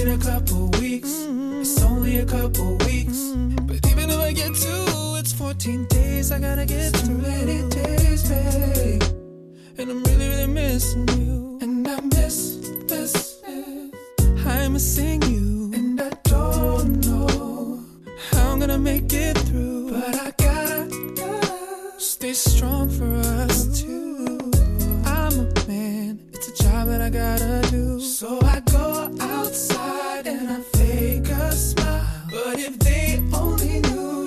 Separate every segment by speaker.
Speaker 1: In a couple weeks. It's only a couple weeks. But even if I get two, it's 14 days. I gotta get too many days, babe. And I'm really, really missing you. And I miss, miss, miss. I'm missing you. And I don't know how I'm gonna make it through. But I gotta, gotta stay strong for us two. I'm a man, it's a job that I gotta do. So I go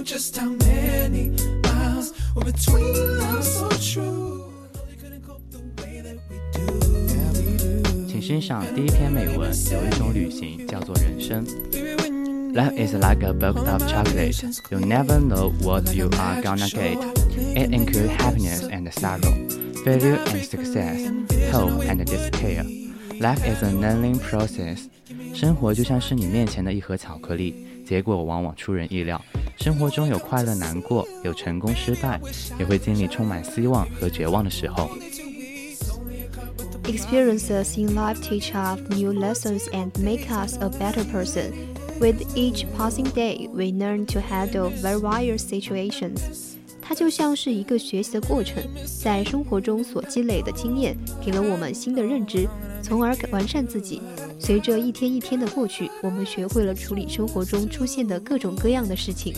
Speaker 1: just how many miles were between us, so true. I know they couldn't cope the way that we do. Yeah, we do.
Speaker 2: 请欣赏第一篇美文，有一种旅行叫做人生。
Speaker 1: Baby, when you
Speaker 2: Life is like a box of chocolate. You never know what you are gonna get. It includes happiness and sorrow, failure and success, hope and despair. Life is a learning process. 生活就像是你面前的一盒巧克力，结果往往出人意料。 生活中有快乐、难过，有成功、失败，也会经历充满希望和绝望的时候。
Speaker 3: Experiences in life teach us new lessons and make us a better person. With each passing day, we learn to handle various situations. 它就像是一个学习的过程，在生活中所积累的经验给了我们新的认知，从而完善自己。随着一天一天的过去，我们学会了处理生活中出现的各种各样的事情。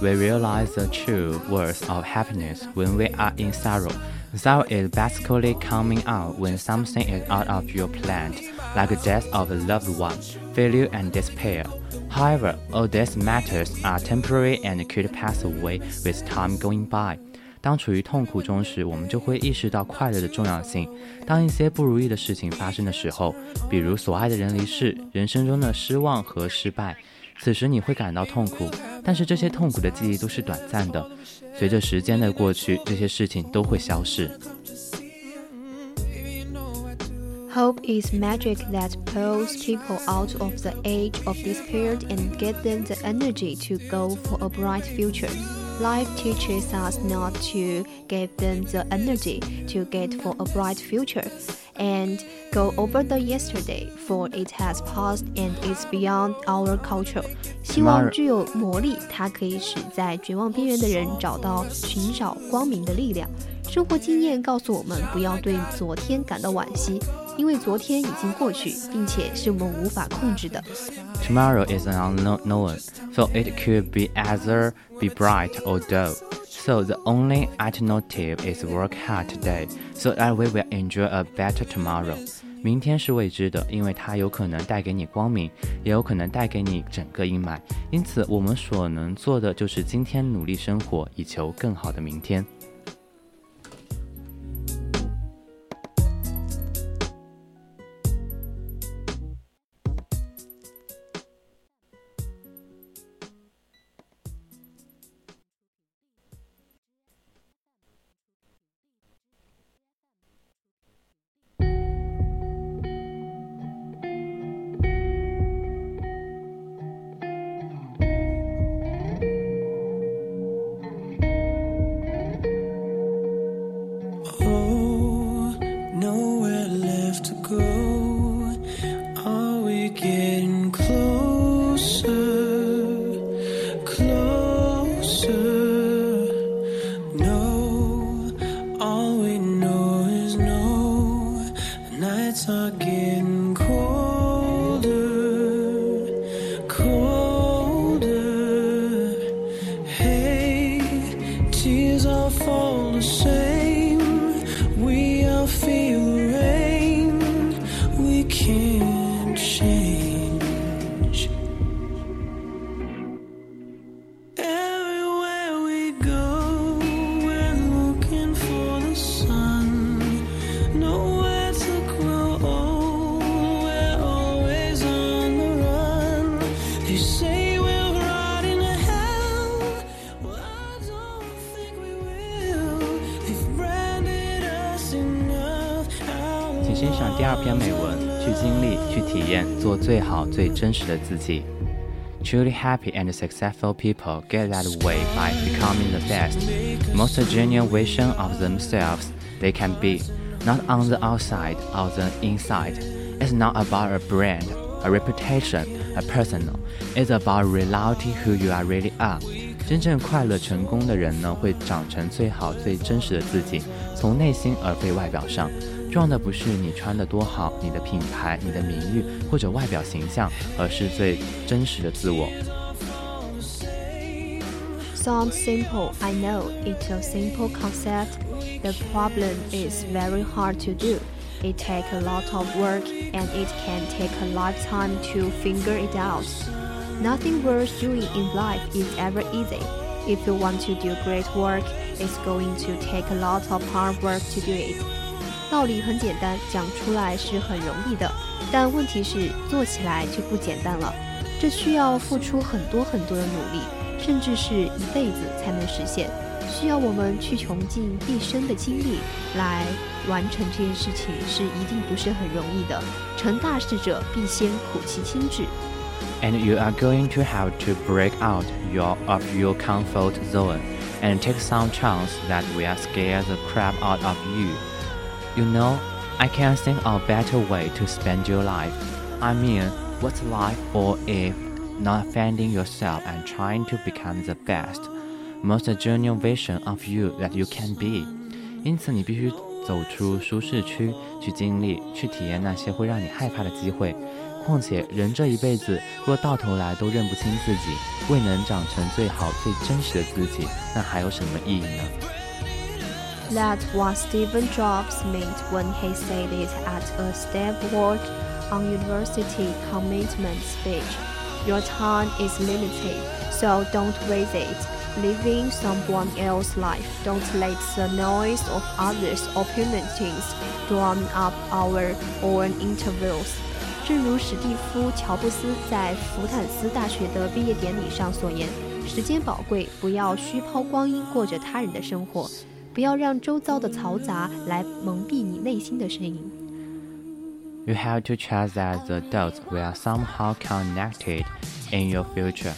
Speaker 2: We realize the true worth of happiness when we are in sorrow. Sorrow is basically coming out when something is out of your plan, like the death of a loved one, failure and despair. However, all these matters are temporary and could pass away with time going by. 当处于痛苦中时，我们就会意识到快乐的重要性。当一些不如意的事情发生的时候，比如所爱的人离世、人生中的失望和失败，此时你会感到痛苦，但是这些痛苦的记忆都是短暂的，随着时间的过去，这些事情都会消失。
Speaker 3: Hope is magic that pulls people out of the age of despair and get them the energy to go for a bright future. Life teaches us not to give them the energy to get for a bright future and go over the yesterday, for it has passed and is beyond our culture. 希望具有魔力，它可以使在绝望边缘的人找到寻找光明的力量。生活经验告诉我们，不要对昨天感到惋惜， 因为昨天已经过去，并且是我们无法控制的。
Speaker 2: Tomorrow is an unknown, so it could be either be bright or dull. So the only alternative is work hard today, so that we will enjoy a better tomorrow. 明天是未知的，因为它有可能带给你光明，也有可能带给你整个阴霾。因此，我们所能做的就是今天努力生活，以求更好的明天。 篇美文，去经历，去体验，做最好、最真实的自己。Truly happy and successful people get that way by becoming the best, most genuine version of themselves they can be, not on the outside or the inside. It's not about a brand, a reputation, a personal. It's about reality who you are really are. 真正快乐成功的人呢，会长成最好、最真实的自己，从内心而非外表上。 重要的不是你穿的多好，你的品牌、你的名誉或者外表形象，而是最真实的自我。
Speaker 3: Sounds simple, I know. It's a simple concept. The problem is very hard to do. It takes a lot of work and it can take a lifetime to figure it out. Nothing worth doing in life is ever easy. If you want to do great work, it's going to take a lot of hard work to do it. 道理很简单，讲出来是很容易的，但问题是做起来就不简单了。这需要付出很多很多的努力，甚至是一辈子才能实现。需要我们去穷尽毕生的精力来完成这件事情，是一定不是很容易的。成大事者必先苦其心志。
Speaker 2: And you are going to have to break out your of your comfort zone and take some chance that will scare the crap out of you. You know, I can't think of a better way to spend your life. I mean, what's life for if not finding yourself and trying to become the best, most genuine version of you that you can be? 因此，你必须走出舒适区，去经历、去体验那些会让你害怕的机会。况且，人这一辈子若到头来都认不清自己，未能长成最好、最真实的自己，那还有什么意义呢
Speaker 3: that was Steve Jobs meant when he said it at a Stanford University commitment speech. Your time is limited, so don't waste it. Living someone else's life. Don't let the noise of others' opinions drown up our own interviews. 正如史蒂夫·乔布斯在福坦斯大学的毕业典礼上所言：“时间宝贵，不要虚抛光阴，过着他人的生活。”不要让周遭的嘈杂来蒙蔽你内心的声音。
Speaker 2: You have to trust that the dots will somehow connected in your future.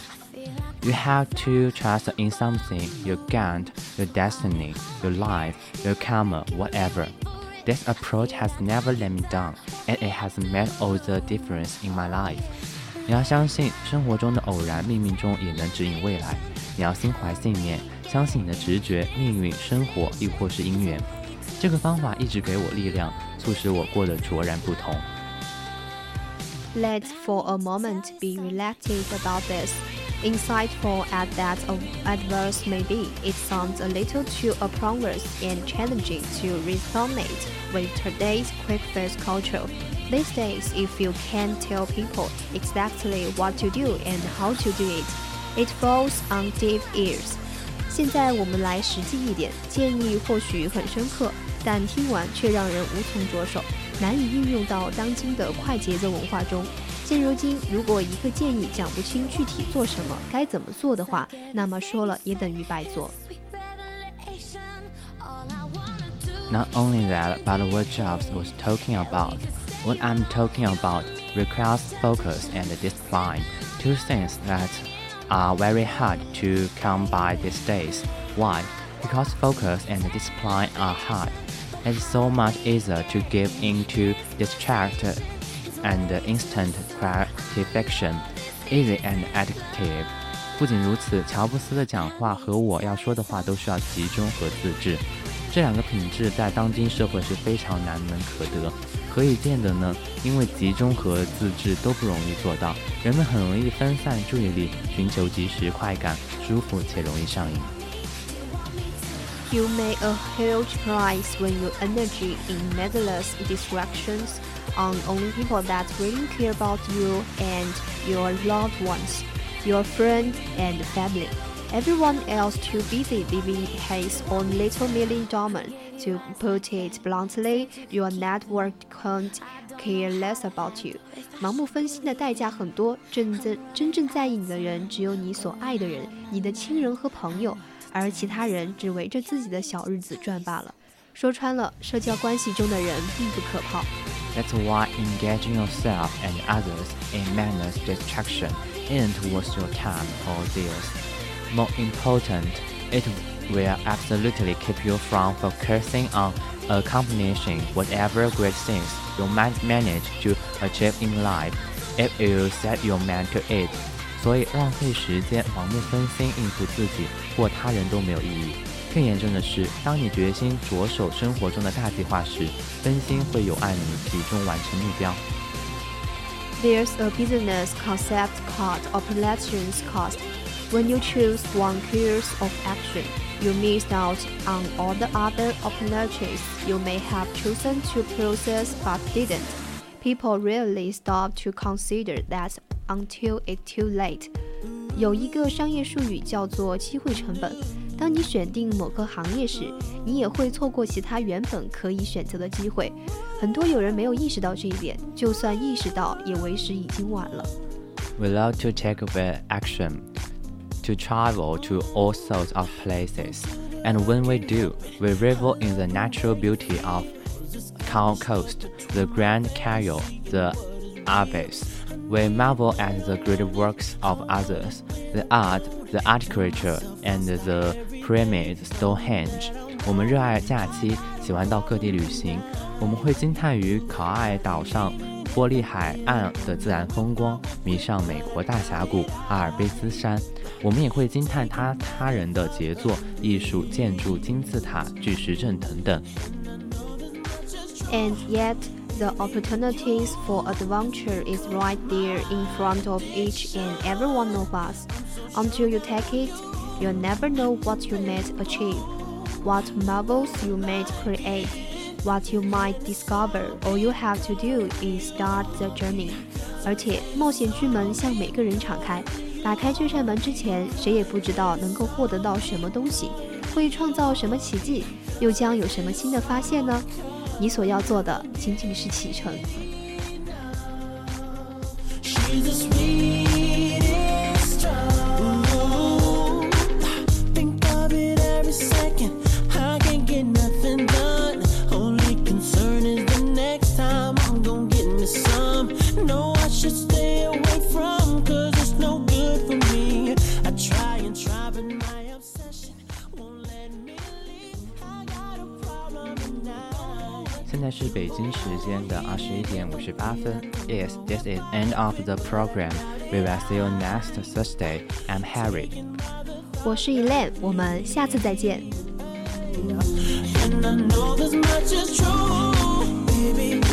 Speaker 2: You have to trust in something, your God, your destiny, your life, your karma, whatever. This approach has never let me down, and it has made all the difference in my life. 你要相信，生活中的偶然，命运中也能指引未来。你要心怀信念， 相信你的直觉、命运、生活，亦或是姻缘。这个方法一直给我力量，促使我过得卓然不同。
Speaker 3: Let's for a moment be reflective about this. Insightful as that adverse may be, it sounds a little too appropriate and challenging to resonate with today's quick-fast culture. These days, if you can't tell people exactly what to do and how to do it, it falls on deaf ears. 现在我们来实际一点，建议或许很深刻，但听完却让人无从着手，难以运用到当今的快节奏文化中。现如今，如果一个建议讲不清具体做什么、该怎么做的话，那么说了也等于白做。
Speaker 2: Not only that, but what Jobs was talking about, what I'm talking about requires focus and discipline, two things that are very hard to come by these days. Why? Because focus and discipline are hard. It's so much easier to give in to distract and instant gratification, easy and addictive. 不仅如此，乔布斯的讲话和我要说的话都需要集中和自制。这两个品质在当今社会是非常难能可得。 何以见得呢？因为集中和自制都不容易做到，人们很容易分散注意力，寻求即时快感，舒服且容易上瘾。
Speaker 3: You pay a huge price when your energy in needless distractions on only people that really care about you and your loved ones, your friends and family. Everyone else too busy living his own little million dollar. To put it bluntly, your network can't care less about you. 盲目分心的代价很多，真正真正在意你的人只有你所爱的人、你的亲人和朋友，而其他人只围着自己的小日子转罢了。说穿了，社交关系中的人并不可靠。
Speaker 2: That's why engaging yourself and others in mindless distraction isn't worth your time or theirs. More important, it will absolutely keep you from focusing on accomplishing whatever great things you might manage to achieve in life if you set your mind to it. it。所以浪费时间、盲目分心应付自己或他人都没有意义。更严重的是，当你决心着手生活中的大计划时，分心会有碍你集中完成目标。
Speaker 3: There's a business concept called opportunity cost. When you choose one course of action you missed out on all the other opportunities you may have chosen to process but didn't. People rarely stop to consider that until it's too late. 有一个商业术语叫做机会成本。当你选定某个行业时，你也会错过其他原本可以选择的机会。很多有人没有意识到这一点，就算意识到，也为时已经晚了。
Speaker 2: We love to take away action, to travel to all sorts of places. And when we do, we revel in the natural beauty of Kao Coast, the Grand Canyon, the Alps. We marvel at the great works of others, the art, the architecture, and the pyramid Stonehenge. 我们热爱假期，喜欢到各地旅行。我们会惊叹于考爱岛上玻璃海岸的自然风光，迷上美国大峡谷阿尔卑斯山。我们也会惊叹他他人的杰作、艺术建筑、金字塔、巨石阵等等。
Speaker 3: And yet. The opportunities for adventure is right there in front of each and every one of us. Until you take it, you'll never know what you might achieve, what marvels you might create, What you might discover. All you have to do is start the journey. 而且，冒险之门向每个人敞开。打开这扇门之前，谁也不知道能够获得到什么东西，会创造什么奇迹，又将有什么新的发现呢？你所要做的仅仅是启程。
Speaker 2: 在是北京时间的二十一点五十八分。Yes, this is end of the program. We will see you next Thursday. I'm Harry.
Speaker 3: 我是 Elaine，我们下次再见。
Speaker 1: And I know this much is true, baby.